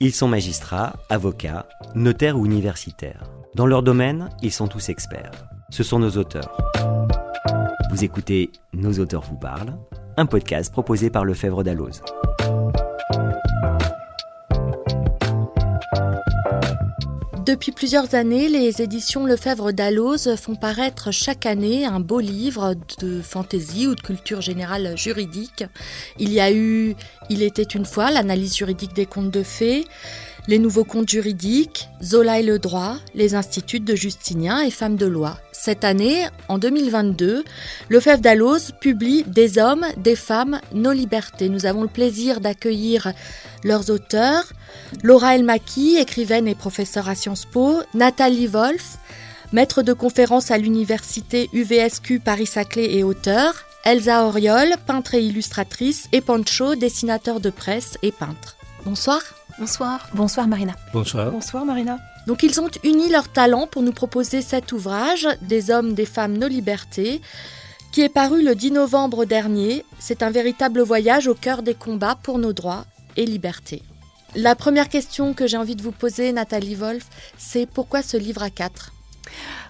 Ils sont magistrats, avocats, notaires ou universitaires. Dans leur domaine, ils sont tous experts. Ce sont nos auteurs. Vous écoutez Nos auteurs vous parlent, un podcast proposé par Lefebvre Dalloz. Depuis plusieurs années, les éditions Lefebvre Dalloz font paraître chaque année un beau livre de fantaisie ou de culture générale juridique. Il y a eu Il était une fois, l'analyse juridique des contes de fées, les nouveaux contes juridiques, Zola et le droit, les instituts de Justinien et Femmes de loi. Cette année, en 2022, Lefebvre Dalloz publie Des hommes, des femmes, nos libertés. Nous avons le plaisir d'accueillir leurs auteurs, Laura Elmaki, écrivaine et professeure à Sciences Po, Nathalie Wolf, maître de conférence à l'université UVSQ Paris-Saclay et auteur, Elsa Oriol, peintre et illustratrice, et Pancho, dessinateur de presse et peintre. Bonsoir. Bonsoir. Bonsoir Marina. Bonsoir. Bonsoir Marina. Donc ils ont uni leurs talents pour nous proposer cet ouvrage, Des hommes, des femmes, nos libertés, qui est paru le 10 novembre dernier. C'est un véritable voyage au cœur des combats pour nos droits et liberté. La première question que j'ai envie de vous poser, Nathalie Wolf, c'est pourquoi ce livre à quatre?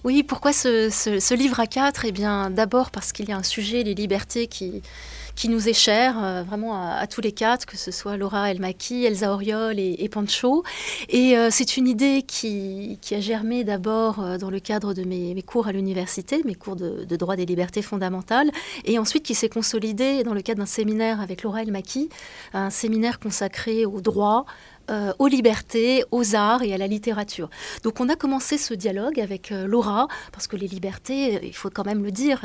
Oui, pourquoi ce, livre à quatre? Eh bien, d'abord parce qu'il y a un sujet, les libertés, qui, qui nous est cher, euh, vraiment à, tous les quatre, que ce soit Laura Elmaki, Elsa Oriol et, Pancho. Et euh, c'est une idée qui, a germé d'abord euh, dans le cadre de mes, cours à l'université, mes cours de, de, droit des libertés fondamentales, et ensuite qui s'est consolidée dans le cadre d'un séminaire avec Laura Elmaki, un séminaire consacré au droit, euh, aux libertés, aux arts et à la littérature. Donc on a commencé ce dialogue avec euh, Laura, parce que les libertés, euh, il faut quand même le dire,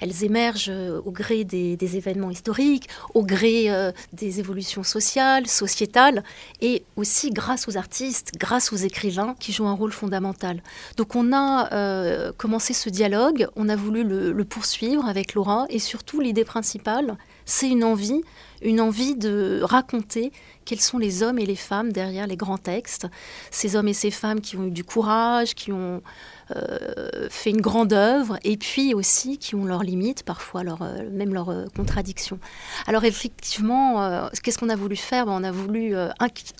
elles émergent au gré des, événements historiques, au gré des évolutions sociales, sociétales, et aussi grâce aux artistes, grâce aux écrivains qui jouent un rôle fondamental. Donc on a commencé ce dialogue, on a voulu le poursuivre avec Laura, et surtout l'idée principale, c'est une envie, une envie de raconter quels sont les hommes et les femmes derrière les grands textes, ces hommes et ces femmes qui ont eu du courage, qui ont euh, fait une grande œuvre, et puis aussi qui ont leurs limites, parfois euh, même leurs euh, contradictions. Alors effectivement, qu'est-ce qu'on a voulu faire? Ben, On a voulu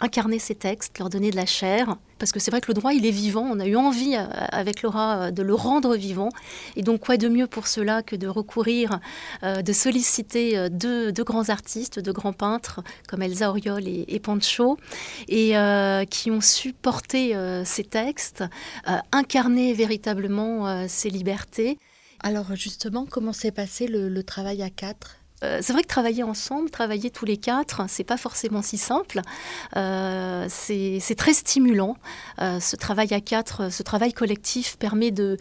incarner ces textes, leur donner de la chair, parce que c'est vrai que le droit, il est vivant. On a eu envie, avec Laura, de le rendre vivant. Et donc, quoi de mieux pour cela que de recourir, de solliciter deux, grands artistes, deux grands peintres, comme Elsa Auriol et, et Pancho, et qui ont su porter ces textes, incarner véritablement ces libertés. Alors justement, comment s'est passé le travail à quatre? Euh, c'est vrai que travailler ensemble, travailler tous les quatre, c'est pas forcément si simple. Euh, c'est très stimulant. Euh, ce travail à quatre, ce travail collectif permet de,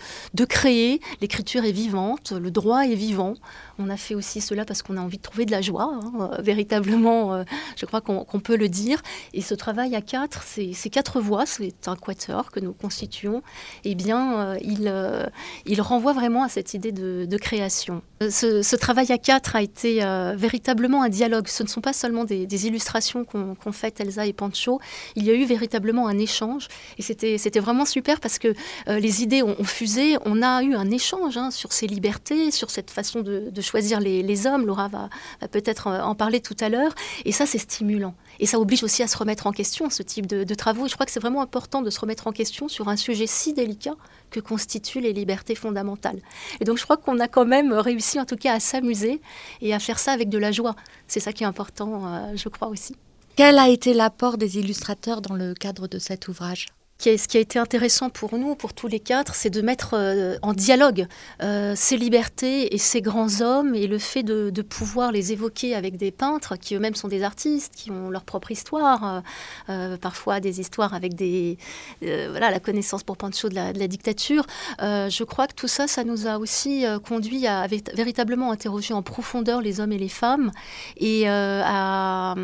créer. L'écriture est vivante, le droit est vivant. On a fait aussi cela parce qu'on a envie de trouver de la joie, hein, véritablement. je crois qu'on peut le dire. Et ce travail à quatre, ces quatre voix, c'est un quatuor que nous constituons. Eh bien, il, renvoie vraiment à cette idée de, création. Ce travail à quatre a été euh, véritablement un dialogue. Ce ne sont pas seulement des, illustrations qu'ont fait Elsa et Pancho. Il y a eu véritablement un échange. Et c'était vraiment super parce que euh, les idées ont, fusé. On a eu un échange hein, sur ces libertés, sur cette façon de, choisir les, hommes. Laura va, peut-être euh, en parler tout à l'heure. Et ça, c'est stimulant. Et ça oblige aussi à se remettre en question, ce type de, de travaux. Et je crois que c'est vraiment important de se remettre en question sur un sujet si délicat que constituent les libertés fondamentales. Et donc je crois qu'on a quand même réussi en tout cas à s'amuser et à faire ça avec de la joie. C'est ça qui est important, euh, je crois aussi. Quel a été l'apport des illustrateurs dans le cadre de cet ouvrage? Ce qui a été intéressant pour nous, pour tous les quatre, c'est de mettre euh, en dialogue euh, ces libertés et ces grands hommes et le fait de, pouvoir les évoquer avec des peintres qui eux-mêmes sont des artistes, qui ont leur propre histoire, euh, parfois des histoires avec des, voilà, la connaissance pour Pancho de la, dictature. je crois que tout ça, ça nous a aussi conduit à, véritablement interroger en profondeur les hommes et les femmes et à,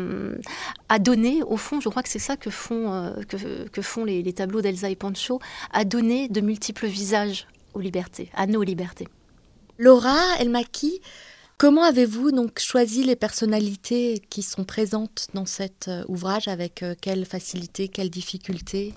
donner, au fond, je crois que c'est ça que font, que, font les, les d'Elsa et Pancho a donné de multiples visages aux libertés, à nos libertés. Laura Elmaki, comment avez-vous donc choisi les personnalités qui sont présentes dans cet euh, ouvrage Avec euh, quelle facilité, quelle difficulté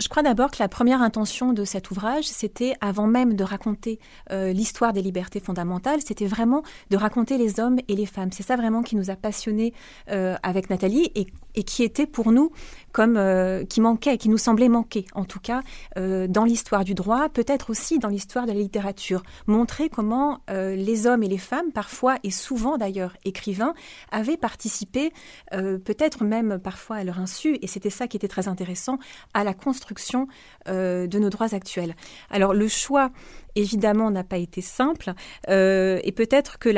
je crois d'abord que la première intention de cet ouvrage, c'était avant même de raconter euh, l'histoire des libertés fondamentales, c'était vraiment de raconter les hommes et les femmes. C'est ça vraiment qui nous a passionnés euh, avec Nathalie et, qui était pour nous comme euh, qui manquait, qui nous semblait manquer, en tout cas dans l'histoire du droit, peut-être aussi dans l'histoire de la littérature. Montrer comment les hommes et les femmes, parfois et souvent d'ailleurs écrivains, avaient participé, peut-être même parfois à leur insu, et c'était ça qui était très intéressant, à la construction euh, de nos droits actuels. Alors le choix évidemment n'a pas été simple. Euh, et peut-être que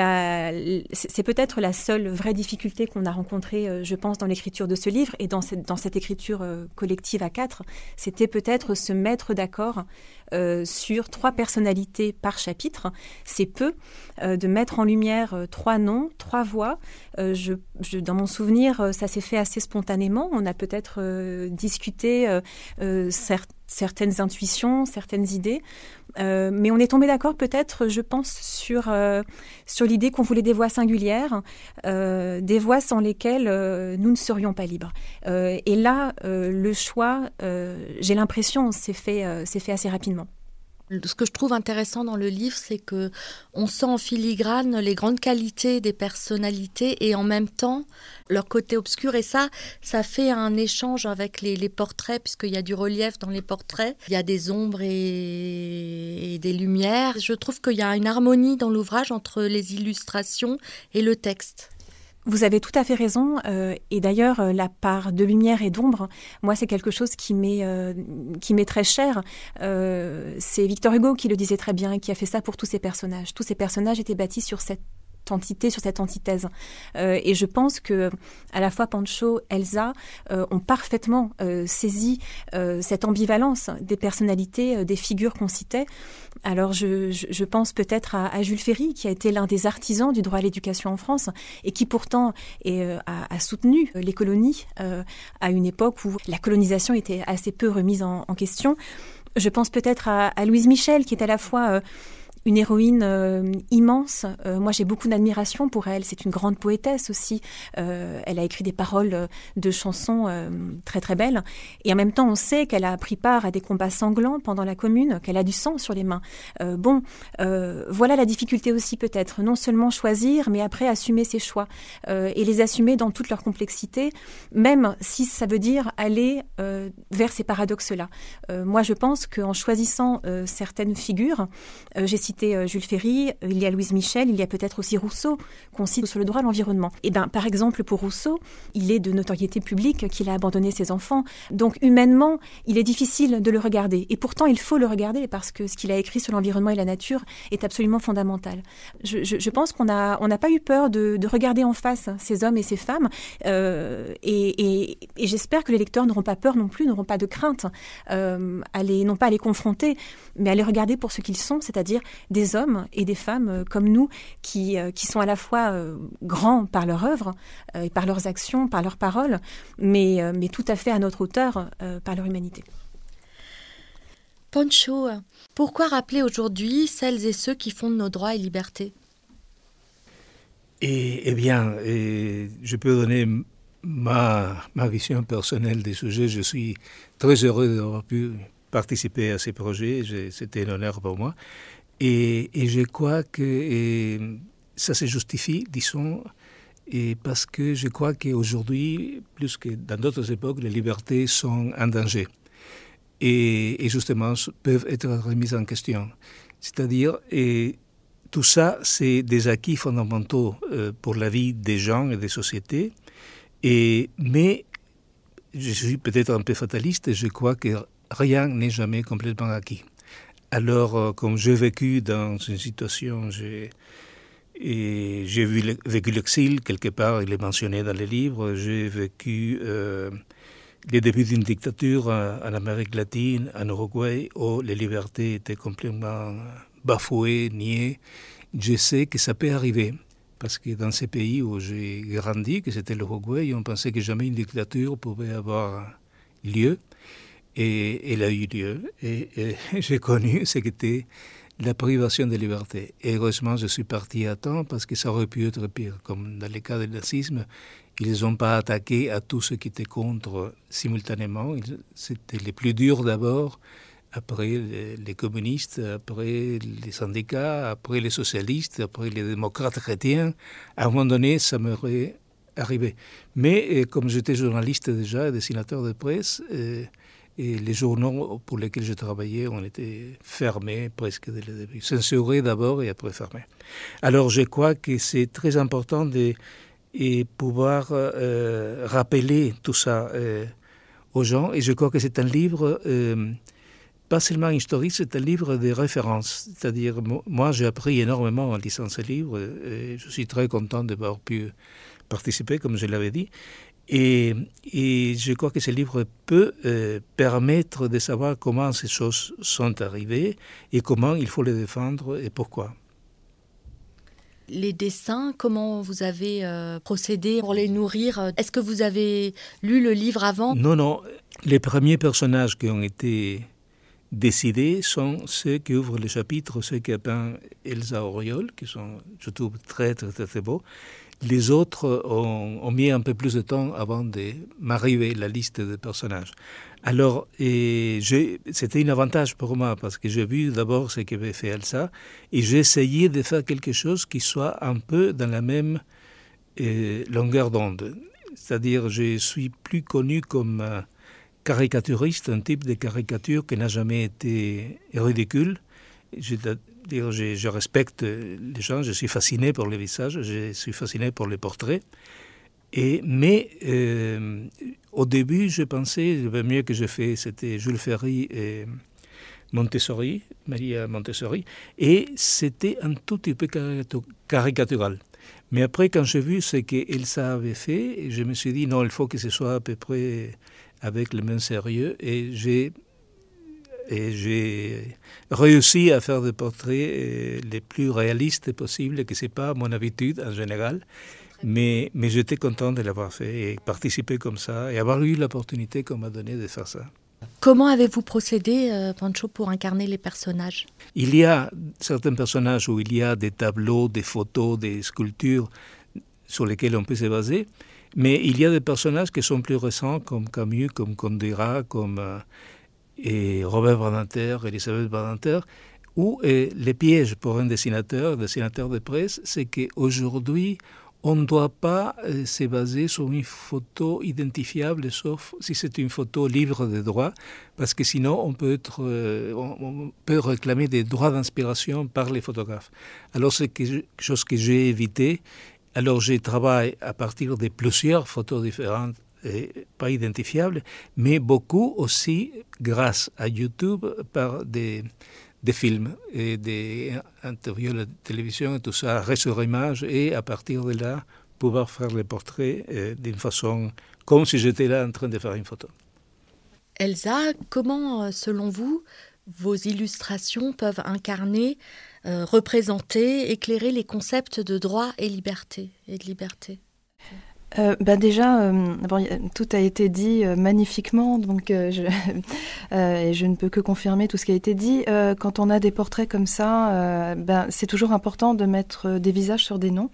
c'est peut-être la seule vraie difficulté qu'on a rencontrée, euh, je pense, dans l'écriture de ce livre et dans cette, dans cette écriture collective à quatre, c'était peut-être se mettre d'accord sur trois personnalités par chapitre. C'est peu de mettre en lumière trois noms, trois voix. Dans mon souvenir, ça s'est fait assez spontanément. On a peut-être discuté certaines intuitions, certaines idées. Euh, mais on est tombé d'accord peut-être, je pense, sur, euh, l'idée qu'on voulait des voix singulières, euh, des voix sans lesquelles nous ne serions pas libres. et là, le choix, j'ai l'impression, s'est fait assez rapidement. Ce que je trouve intéressant dans le livre, c'est que on sent en filigrane les grandes qualités des personnalités et en même temps leur côté obscur. Et ça, ça fait un échange avec les, portraits, puisqu'il y a du relief dans les portraits. Il y a des ombres et des lumières. Je trouve qu'il y a une harmonie dans l'ouvrage entre les illustrations et le texte. Vous avez tout à fait raison. Euh, et d'ailleurs, euh, la part de lumière et d'ombre, moi, c'est quelque chose qui m'est euh, très cher. c'est Victor Hugo qui le disait très bien qui a fait ça pour tous ses personnages. Tous ces personnages étaient bâtis sur cette entité, sur cette antithèse. Euh, et je pense que à la fois Pancho, Elsa euh, ont parfaitement euh, saisi cette ambivalence des personnalités, des figures qu'on citait. Alors je, pense peut-être à, Jules Ferry, qui a été l'un des artisans du droit à l'éducation en France et qui pourtant a, soutenu les colonies à une époque où la colonisation était assez peu remise en, question. Je pense peut-être à, Louise Michel, qui est à la fois une héroïne euh, immense. Euh, moi, j'ai beaucoup d'admiration pour elle. C'est une grande poétesse aussi. Euh, elle a écrit des paroles de chansons très très belles. Et en même temps, on sait qu'elle a pris part à des combats sanglants pendant la Commune, qu'elle a du sang sur les mains. bon, voilà la difficulté aussi peut-être. Non seulement choisir, mais après assumer ses choix et les assumer dans toute leur complexité, même si ça veut dire aller vers ces paradoxes-là. moi, je pense qu'en choisissant certaines figures, j'ai cité euh, Jules Ferry, euh, il y a Louise Michel, il y a peut-être aussi Rousseau, qu'on cite sur le droit à l'environnement. Et eh ben, par exemple, pour Rousseau, il est de notoriété publique qu'il a abandonné ses enfants. Donc, humainement, il est difficile de le regarder. Et pourtant, il faut le regarder parce que ce qu'il a écrit sur l'environnement et la nature est absolument fondamental. Je, pense qu'on n'a pas eu peur de, regarder en face ces hommes et ces femmes. Euh, et, j'espère que les lecteurs n'auront pas peur non plus, n'auront pas de crainte à les, non pas à les confronter, mais à les regarder pour ce qu'ils sont, c'est-à-dire des hommes et des femmes euh, comme nous qui, euh, qui sont à la fois euh, grands par leur œuvre et par leurs actions, par leurs paroles, mais, mais tout à fait à notre hauteur par leur humanité. Poncho, pourquoi rappeler aujourd'hui celles et ceux qui fondent nos droits et libertés? Et, Eh bien, je peux donner ma, ma vision personnelle des sujets. Je suis très heureux d'avoir pu participer à ces projets. C'était un honneur pour moi. Et, je crois que ça se justifie, disons, parce que je crois qu'aujourd'hui, plus que dans d'autres époques, les libertés sont en danger et, justement peuvent être remises en question. C'est-à-dire, tout ça, c'est des acquis fondamentaux euh, pour la vie des gens et des sociétés. Et, mais je suis peut-être un peu fataliste je crois que rien n'est jamais complètement acquis. Alors, euh, comme j'ai vécu dans une situation, j'ai vécu l'exil quelque part, il est mentionné dans les livres. J'ai vécu euh, les débuts d'une dictature en, Amérique latine, en Uruguay, où les libertés étaient complètement bafouées, niées. Je sais que ça peut arriver. Parce que dans ces pays où j'ai grandi, que c'était l'Uruguay, on pensait que jamais une dictature pouvait avoir lieu. Et elle a eu lieu. Et, j'ai connu ce qu'était la privation de liberté. Et heureusement, je suis parti à temps parce que ça aurait pu être pire. Comme dans le cas du nazisme, Ils n'ont pas attaqué à tous ceux qui étaient contre simultanément. C'était les plus durs d'abord, après les, communistes, après les syndicats, après les socialistes, après les démocrates chrétiens. À un moment donné, ça m'aurait arrivé. Mais euh, comme j'étais journaliste déjà, dessinateur de presse, euh, et les journaux pour lesquels je travaillais ont été fermés presque dès le début. Censurés d'abord et après fermés. Alors je crois que c'est très important de et pouvoir euh, rappeler tout ça euh, aux gens. Et je crois que c'est un livre, euh, pas seulement historique, c'est un livre de référence. C'est-à-dire, moi, j'ai appris énormément en lisant ce livre. Et je suis très content d'avoir pu participer, comme je l'avais dit. Et, et, je crois que ce livre peut euh, permettre de savoir comment ces choses sont arrivées et comment il faut les défendre et pourquoi. Les dessins, comment vous avez euh, procédé pour les nourrir? Est-ce que vous avez lu le livre avant? Non, non. Les premiers personnages qui ont été décidés sont ceux qui ouvrent le chapitre, ceux qui a peint Elsa Auriol, qui sont, je trouve, très, très, très, très beaux. Les autres ont, mis un peu plus de temps avant de m'arriver la liste de personnages. Alors, c'était un avantage pour moi parce que j'ai vu d'abord ce qu'avait fait Elsa et j'ai essayé de faire quelque chose qui soit un peu dans la même euh, longueur d'onde. C'est-à-dire, je suis plus connu comme caricaturiste, un type de caricature qui n'a jamais été ridicule. Je, respecte les gens, je suis fasciné par les visages, je suis fasciné par les portraits. Et, mais euh, au début, je pensais, le mieux que j'ai fait, c'était Jules Ferry et Montessori, Maria Montessori, et c'était un tout petit peu caricatural. Mais après, quand j'ai vu ce qu'Elsa avait fait, je me suis dit, non, il faut que ce soit à peu près avec le même sérieux, et j'ai et j'ai réussi à faire des portraits euh, les plus réalistes possibles, que ce n'est pas mon habitude en général. Mais, mais j'étais content de l'avoir fait et participer comme ça et avoir eu l'opportunité qu'on m'a donnée de faire ça. Comment avez-vous procédé, euh, Pancho, pour incarner les personnages? Il y a certains personnages où il y a des tableaux, des photos, des sculptures sur lesquels on peut se baser, mais il y a des personnages qui sont plus récents, comme Camus, comme Condira, comme euh, et Robert Badinter, Elisabeth Badinter, où euh, les pièges pour un dessinateur, dessinateur de presse, c'est qu'aujourd'hui, on ne doit pas euh, se baser sur une photo identifiable, sauf si c'est une photo libre de droits, parce que sinon on peut, être, euh, on peut réclamer des droits d'inspiration par les photographes. Alors c'est quelque chose que j'ai évité. Alors j'ai travaillé à partir de plusieurs photos différentes pas identifiables, mais beaucoup aussi grâce à YouTube par des, des films et des interviews de télévision et tout ça, sur image, et à partir de là, pouvoir faire les portraits euh, d'une façon comme si j'étais là en train de faire une photo. Elsa, comment, euh, selon vous, vos illustrations peuvent incarner, euh, représenter, éclairer les concepts de droit et liberté et de liberté? Euh, bah déjà, euh, tout a été dit euh, magnifiquement, donc je, et je ne peux que confirmer tout ce qui a été dit. quand on a des portraits comme ça, ben, c'est toujours important de mettre des visages sur des noms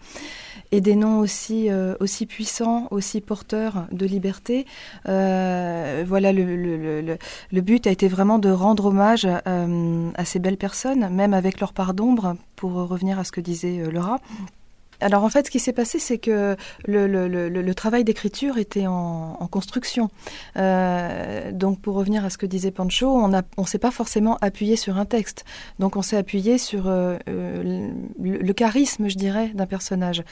et des noms aussi puissants, aussi porteurs de liberté. voilà, le, but a été vraiment de rendre hommage à ces belles personnes, même avec leur part d'ombre, pour revenir à ce que disait Laura. Alors en fait, ce qui s'est passé, c'est que le, travail d'écriture était en, construction. Euh, donc pour revenir à ce que disait Pancho, on ne s'est pas forcément appuyé sur un texte. Donc on s'est appuyé sur euh, euh le, charisme, je dirais, d'un personnage.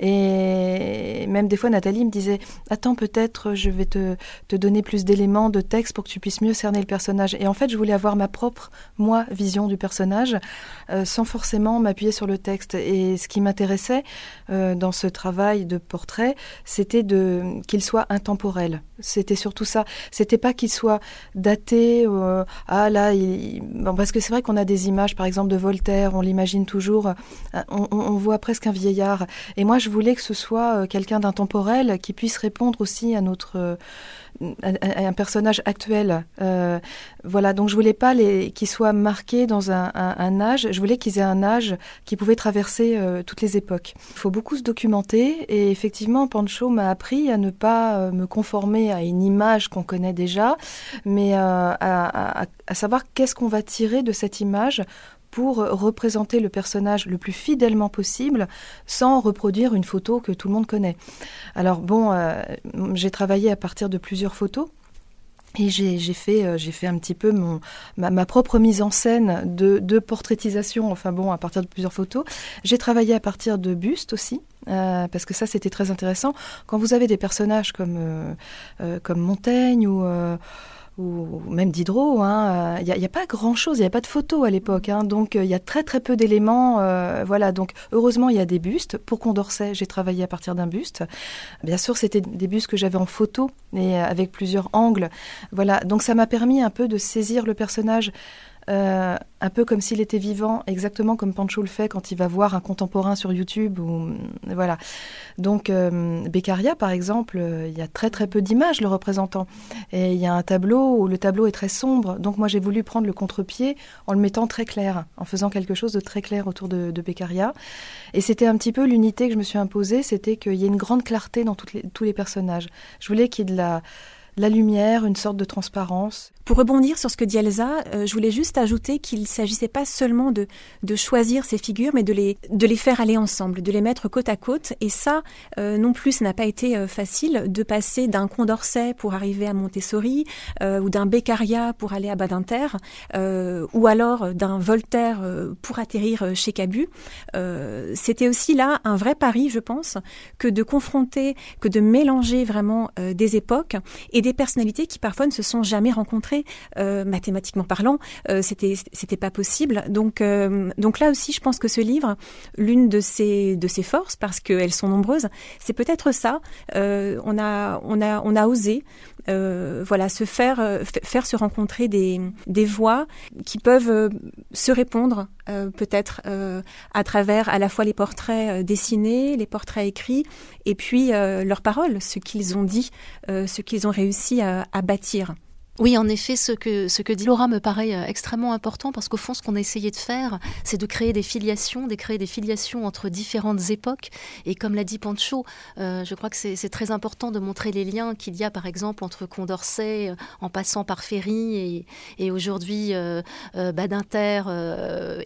Et même des fois, Nathalie me disait, attends, peut-être je vais te, donner plus d'éléments de texte pour que tu puisses mieux cerner le personnage. Et en fait, je voulais avoir ma propre, moi, vision du personnage, sans forcément m'appuyer sur le texte. Et ce qui m'intéressait, euh, dans ce travail de portrait, c'était de qu'il soit intemporel. C'était surtout ça. C'était pas qu'il soit daté. Euh, ah là, parce que c'est vrai qu'on a des images, par exemple de Voltaire, on l'imagine toujours. Euh, on, voit presque un vieillard. Et moi, je voulais que ce soit quelqu'un d'intemporel qui puisse répondre aussi à notre un, personnage actuel. Euh, voilà, donc je voulais pas qu'ils soient marqués dans un, âge. Je voulais qu'ils aient un âge qui pouvait traverser euh, toutes les époques. Il faut beaucoup se documenter et effectivement, Pancho m'a appris à ne pas euh, me conformer à une image qu'on connaît déjà, mais à savoir qu'est-ce qu'on va tirer de cette image pour représenter le personnage le plus fidèlement possible sans reproduire une photo que tout le monde connaît. Alors bon, euh, j'ai travaillé à partir de plusieurs photos. Et j'ai fait, euh, fait un petit peu ma, propre mise en scène de, de, portraitisation, enfin bon, à partir de plusieurs photos. J'ai travaillé à partir de bustes aussi, euh, parce que ça c'était très intéressant. Quand vous avez des personnages comme Montaigne ou ou même Diderot, il hein, n'y euh, a, a, pas grand-chose, il n'y a pas de photos à l'époque, hein, donc il euh, y a très très peu d'éléments. Euh, voilà, donc heureusement il y a des bustes. Pour Condorcet, j'ai travaillé à partir d'un buste. Bien sûr, c'était des bustes que j'avais en photo et avec plusieurs angles. Voilà, donc ça m'a permis un peu de saisir le personnage euh, un peu comme s'il était vivant, exactement comme Pancho le fait quand il va voir un contemporain sur YouTube. Ou, voilà. Donc, euh, Beccaria, par exemple, euh, il y a très très peu d'images le représentant. Et il y a un tableau où le tableau est très sombre. Donc, moi, j'ai voulu prendre le contre-pied en le mettant très clair, en faisant quelque chose de très clair autour de, Beccaria. Et c'était un petit peu l'unité que je me suis imposée, c'était qu'il y ait une grande clarté dans tous les personnages. Je voulais qu'il y ait de la, la lumière, une sorte de transparence. Pour rebondir sur ce que dit Elsa, euh, je voulais juste ajouter qu'il ne s'agissait pas seulement de, de choisir ces figures, mais de les, de les faire aller ensemble, de les mettre côte à côte. Et ça, euh, non plus, ça n'a pas été euh, facile de passer d'un Condorcet pour arriver à Montessori, ou d'un Beccaria pour aller à Badinter, ou alors d'un Voltaire pour atterrir chez Cabu. C'était aussi là un vrai pari, je pense, que de confronter, que de mélanger vraiment des époques et des personnalités qui parfois ne se sont jamais rencontrées euh, mathématiquement parlant, euh, c'était c'était pas possible. Donc euh, donc là aussi, je pense que ce livre, l'une de ses de ses forces, parce qu'elles sont nombreuses, c'est peut-être ça. on a on a on a osé voilà se faire faire se rencontrer des des voix qui peuvent se répondre peut-être à travers à la fois les portraits dessinés, les portraits écrits, et puis leurs paroles, ce qu'ils ont dit, ce qu'ils ont réussi à bâtir. Oui, en effet, ce que, dit Laura me paraît euh, extrêmement important parce qu'au fond, ce qu'on a essayé de faire, c'est de créer des filiations, de créer des filiations entre différentes époques. Et comme l'a dit Pancho, euh, je crois que c'est très important de montrer les liens qu'il y a, par exemple, entre Condorcet, euh, en passant par Ferry, et, aujourd'hui Badinter,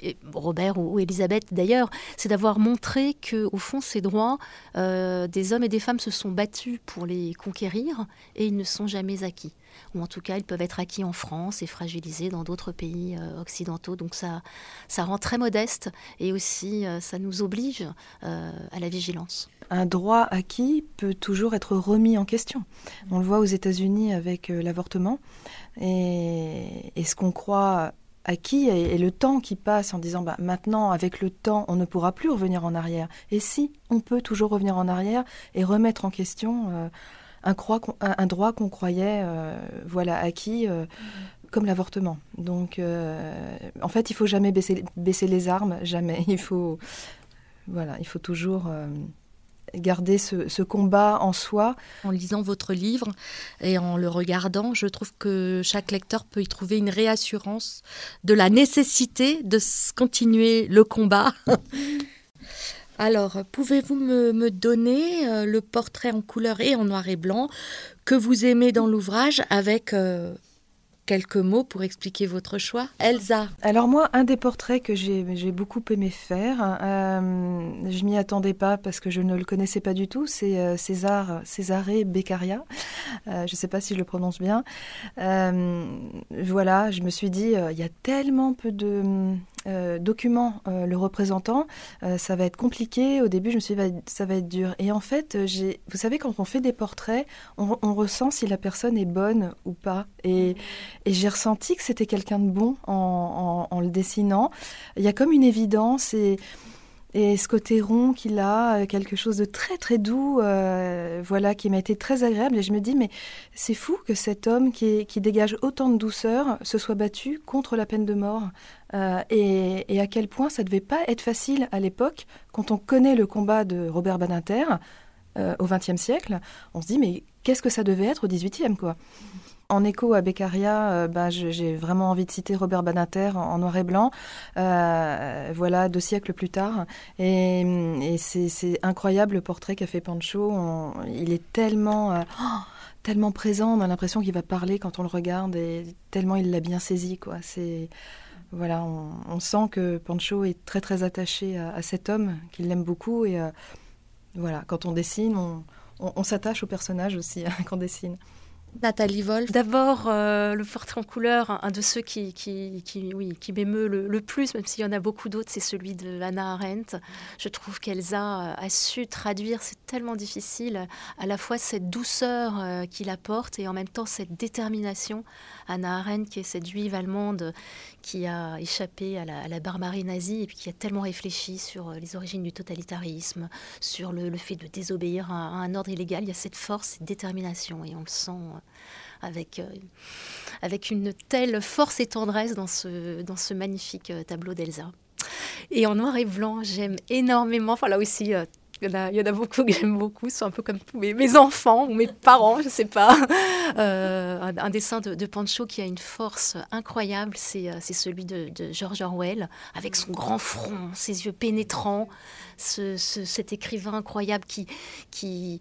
et Robert ou, Elisabeth d'ailleurs. C'est d'avoir montré que, au fond, ces droits, des hommes et des femmes se sont battus pour les conquérir et ils ne sont jamais acquis ou en tout cas ils peuvent être acquis en France et fragilisés dans d'autres pays euh, occidentaux. Donc ça, ça rend très modeste et aussi euh, ça nous oblige euh, à la vigilance. Un droit acquis peut toujours être remis en question. On le voit aux États-Unis avec l'avortement et, ce qu'on croit acquis et, le temps qui passe en disant bah, maintenant avec le temps on ne pourra plus revenir en arrière. Et si on peut toujours revenir en arrière et remettre en question un, droit qu'on croyait euh, voilà, acquis. Euh, comme l'avortement. Donc, euh, en fait, il faut jamais baisser, baisser les armes, jamais. Il faut, voilà, il faut toujours garder ce, ce, combat en soi. En lisant votre livre et en le regardant, je trouve que chaque lecteur peut y trouver une réassurance de la nécessité de continuer le combat. Alors, pouvez-vous me, donner euh, le portrait en couleur et en noir et blanc que vous aimez dans l'ouvrage avec euh, quelques mots pour expliquer votre choix? Elsa. Alors moi, un des portraits que j'ai beaucoup aimé faire, euh, je m'y attendais pas parce que je ne le connaissais pas du tout, c'est César Césaré Beccaria. Je ne sais pas si je le prononce bien. voilà, je me suis dit, il y a tellement peu de documents le représentant, ça va être compliqué. Au début, je me suis dit, ça va être dur. Et en fait, vous savez, quand on fait des portraits, on, on, ressent si la personne est bonne ou pas. Et, et j'ai ressenti que c'était quelqu'un de bon en, le dessinant. Il y a comme une évidence et, et ce côté rond qu'il a, euh, quelque chose de très très doux, euh, voilà, qui m'a été très agréable. Et je me dis, mais c'est fou que cet homme qui, dégage autant de douceur se soit battu contre la peine de mort. Euh, et, et, à quel point ça devait pas être facile à l'époque, quand on connaît le combat de Robert Badinter, au XXe siècle, on se dit mais qu'est-ce que ça devait être au XVIIIe quoi? En écho à Beccaria, bah, j'ai vraiment envie de citer Robert Banater en, noir et blanc, voilà, deux siècles plus tard. Et, c'est incroyable le portrait qu'a fait Pancho. il est tellement... Oh, tellement présent, on a l'impression qu'il va parler quand on le regarde et tellement il l'a bien saisi quoi. C'est voilà, on, sent que Pancho est très très attaché à, cet homme, qu'il l'aime beaucoup et euh, voilà, quand on dessine, on, s'attache au personnage aussi hein, quand on dessine. Nathalie Wolf. D'abord, euh, le portrait en couleur, un de ceux qui, oui, qui m'émeut le, plus, même s'il y en a beaucoup d'autres, c'est celui de Hannah Arendt. Je trouve qu'Elsa a su traduire, c'est tellement difficile, à la fois cette douceur euh, qu'il apporte et en même temps cette détermination. Hannah Arendt, qui est cette juive allemande qui a échappé à la, barbarie nazie et puis qui a tellement réfléchi sur euh, les origines du totalitarisme, sur le, fait de désobéir à, un ordre illégal. Il y a cette force, cette détermination et on le sent avec une telle force et tendresse dans ce, dans ce magnifique euh, tableau d'Elsa. Et en noir et blanc, j'aime énormément, enfin là aussi, euh, il y, en a, beaucoup que j'aime beaucoup, sont un peu comme mes, enfants ou mes parents, je ne sais pas. un, dessin de, Pancho qui a une force incroyable, c'est celui de, George Orwell, avec son grand front, ses yeux pénétrants, ce, cet écrivain incroyable qui,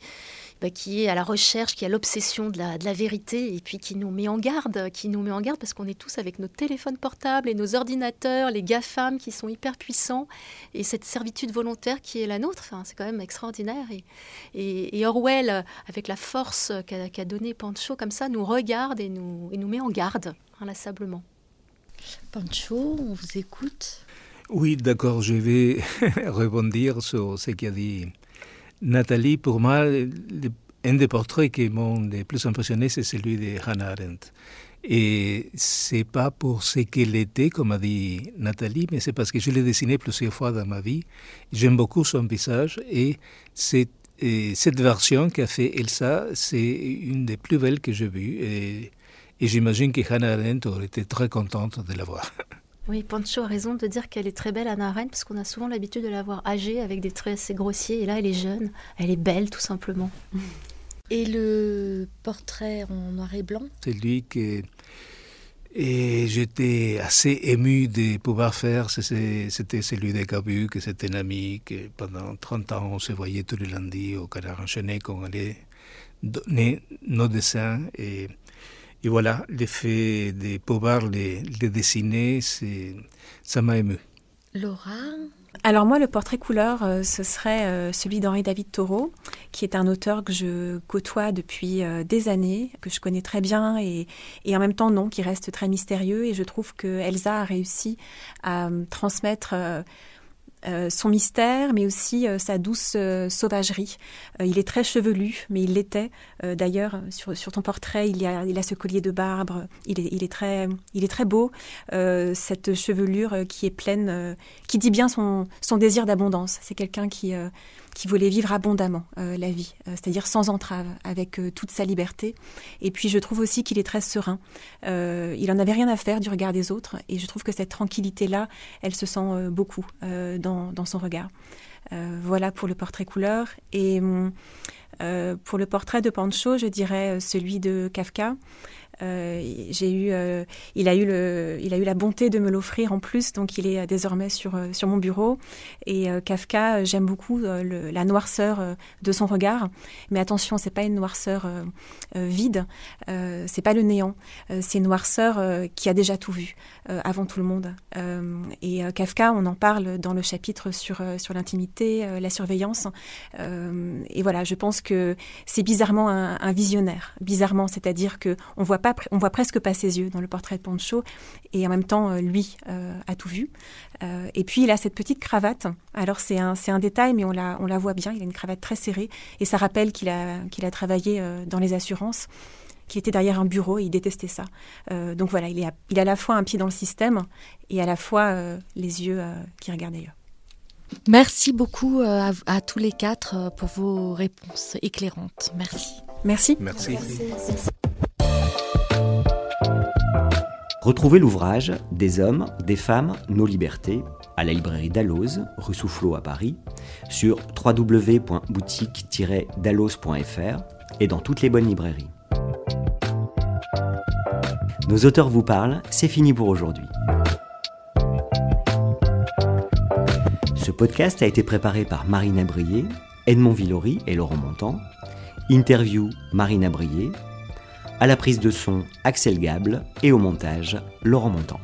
bah, qui est à la recherche, qui a l'obsession de la, de la, vérité et puis qui nous met en garde, qui nous met en garde parce qu'on est tous avec nos téléphones portables et nos ordinateurs, les GAFAM qui sont hyper puissants et cette servitude volontaire qui est la nôtre, enfin, c'est quand même extraordinaire. Et, et, Orwell, avec la force qu'a qu donné Pancho comme ça, nous regarde et nous, et nous met en garde inlassablement. Pancho, on vous écoute. Oui, d'accord, je vais rebondir sur ce qu'a dit Nathalie, pour moi, un des portraits qui m'ont le plus impressionné, c'est celui de Hannah Arendt. Et c'est pas pour ce qu'elle était, comme a dit Nathalie, mais c'est parce que je l'ai dessiné plusieurs fois dans ma vie. J'aime beaucoup son visage et cette, version qu'a fait Elsa, c'est une des plus belles que j'ai vues. Et, et j'imagine que Hannah Arendt aurait été très contente de la voir. Oui, Pancho a raison de dire qu'elle est très belle, Anna Arendt, parce qu'on a souvent l'habitude de la voir âgée, avec des traits assez grossiers, et là, elle est jeune, elle est belle, tout simplement. Et le portrait en noir et blanc? C'est lui que et j'étais assez ému de pouvoir faire. C'était celui de Gabu, que c'était un ami, que pendant 30 ans, on se voyait tous les lundis au canard enchaîné, qu'on allait donner nos dessins. Et et voilà, l'effet de pouvoir les, les dessiner, ça m'a ému. Laura? Alors moi, le portrait couleur, euh, ce serait euh, celui d'Henri David Thoreau, qui est un auteur que je côtoie depuis euh, des années, que je connais très bien et, et, en même temps non, qui reste très mystérieux. Et je trouve que Elsa a réussi à transmettre euh, son mystère, mais aussi euh, sa douce euh, sauvagerie. il est très chevelu, mais il l'était. D'ailleurs, sur, sur, ton portrait, il, a, il a ce collier de barbe. Il est, il est, très, il est très beau. cette chevelure qui est pleine, qui dit bien son, son désir d'abondance. C'est quelqu'un qui qui voulait vivre abondamment euh, la vie, euh, c'est-à-dire sans entrave, avec euh, toute sa liberté. Et puis je trouve aussi qu'il est très serein. il en avait rien à faire du regard des autres, et je trouve que cette tranquillité-là, elle se sent beaucoup dans, son regard. voilà pour le portrait couleur. Et pour le portrait de Pancho, je dirais celui de Kafka. Euh, j'ai eu, euh, il a eu le, il a eu la bonté de me l'offrir en plus, donc il est désormais sur euh, sur mon bureau. Et Kafka, j'aime beaucoup la noirceur de son regard, mais attention, c'est pas une noirceur vide, c'est pas le néant, c'est une noirceur qui a déjà tout vu avant tout le monde. et Kafka, on en parle dans le chapitre sur sur l'intimité, la surveillance. et voilà, je pense que c'est bizarrement un, un visionnaire, bizarrement, c'est-à-dire que on voit pas on voit presque pas ses yeux dans le portrait de Pancho, et en même temps, euh, lui euh, a tout vu. Euh, et puis il a cette petite cravate. Alors c'est un, c'est un détail, mais on la, on la voit bien. Il a une cravate très serrée, et ça rappelle qu'il a, qu'il a travaillé dans les assurances qu'il était derrière un bureau et il détestait ça. donc voilà, il, est il a à la fois un pied dans le système et à la fois les yeux qui regardent ailleurs. Merci beaucoup à, à, tous les quatre pour vos réponses éclairantes. Merci. Merci. Merci. Merci. Retrouvez l'ouvrage Des hommes, des femmes, nos libertés à la librairie Dalloz, rue Soufflot à Paris, sur www.boutique-dalloz.fr et dans toutes les bonnes librairies. Nos auteurs vous parlent, c'est fini pour aujourd'hui. Ce podcast a été préparé par Marina Brier, Edmond Villori et Laurent Montant. Interview Marina Brier. À la prise de son, Axel Gable. Et au montage, Laurent Montant.